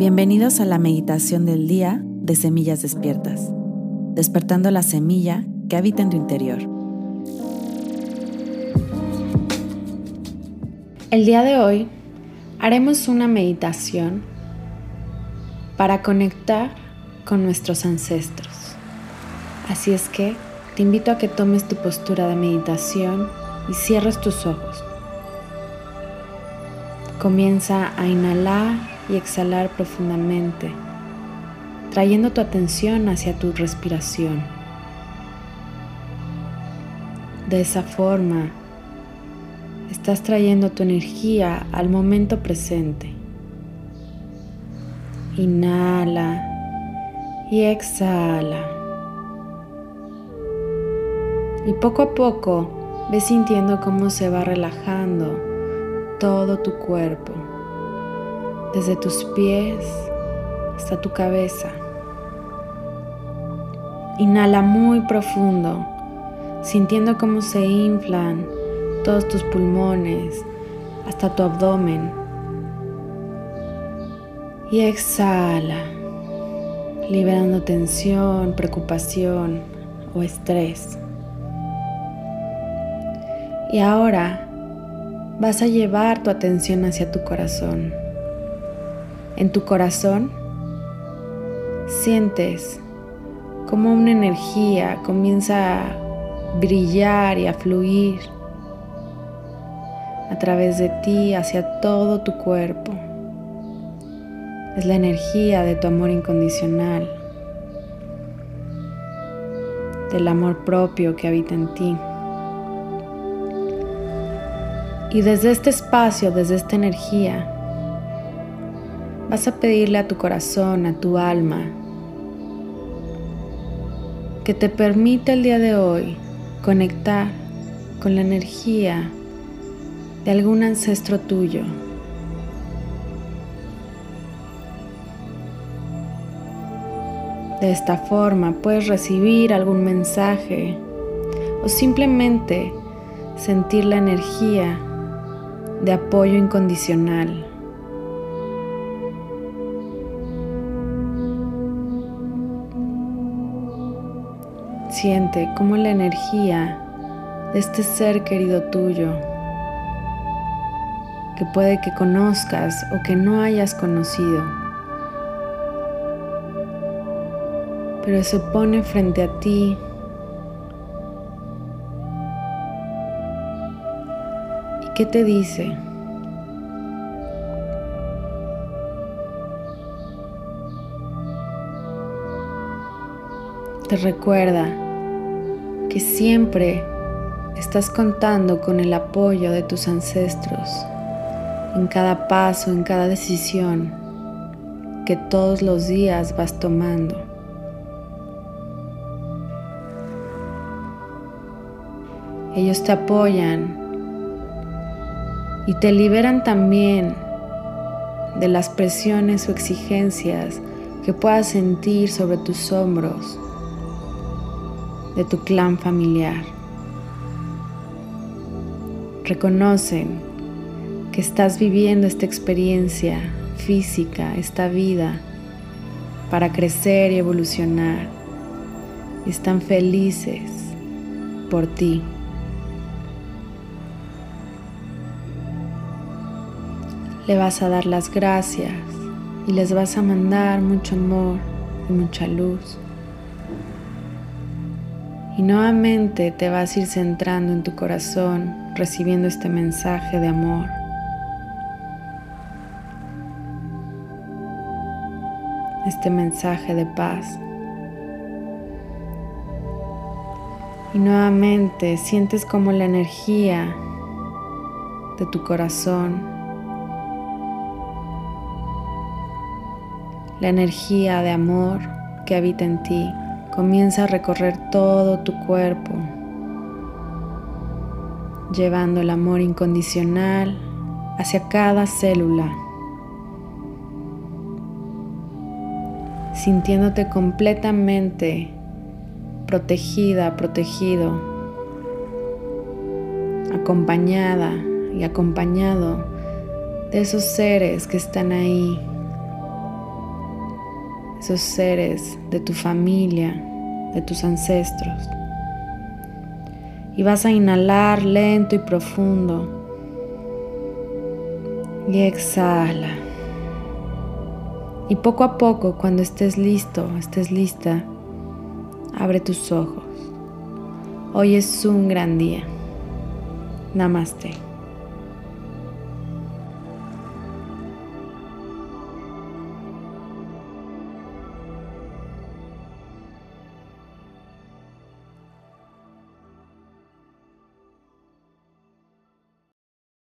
Bienvenidos a la meditación del día de Semillas Despiertas, despertando la semilla que habita en tu interior. El día de hoy haremos una meditación para conectar con nuestros ancestros. Así es que te invito a que tomes tu postura de meditación y cierres tus ojos. Comienza a inhalar y exhalar profundamente, trayendo tu atención hacia tu respiración. De esa forma, estás trayendo tu energía al momento presente. Inhala y exhala. Y poco a poco ves sintiendo cómo se va relajando todo tu cuerpo, desde tus pies hasta tu cabeza. Inhala muy profundo, sintiendo cómo se inflan todos tus pulmones hasta tu abdomen. Y exhala, liberando tensión, preocupación o estrés. Y ahora vas a llevar tu atención hacia tu corazón. En tu corazón sientes como una energía comienza a brillar y a fluir a través de ti hacia todo tu cuerpo. Es la energía de tu amor incondicional, del amor propio que habita en ti. Y desde este espacio, desde esta energía, vas a pedirle a tu corazón, a tu alma, que te permita el día de hoy conectar con la energía de algún ancestro tuyo. De esta forma puedes recibir algún mensaje o simplemente sentir la energía de apoyo incondicional. Siente cómo la energía de este ser querido tuyo, que puede que conozcas o que no hayas conocido, pero se pone frente a ti ¿Qué te dice? Te recuerda que siempre estás contando con el apoyo de tus ancestros en cada paso, en cada decisión que todos los días vas tomando. Ellos te apoyan y te liberan también de las presiones o exigencias que puedas sentir sobre tus hombros de tu clan familiar. Reconocen que estás viviendo esta experiencia física, esta vida, para crecer y evolucionar. Están felices por ti. le vas a dar las gracias y les vas a mandar mucho amor y mucha luz. Y nuevamente te vas a ir centrando en tu corazón, recibiendo este mensaje de amor. Este mensaje de paz. Y nuevamente sientes como la energía de tu corazón La energía de amor que habita en ti comienza a recorrer todo tu cuerpo, llevando el amor incondicional hacia cada célula, sintiéndote completamente protegida, protegido, acompañada y acompañado de esos seres que están ahí esos seres de tu familia, de tus ancestros. Y vas a inhalar lento y profundo. Y exhala. Y poco a poco, cuando estés listo, estés lista, abre tus ojos. Hoy es un gran día. Namaste.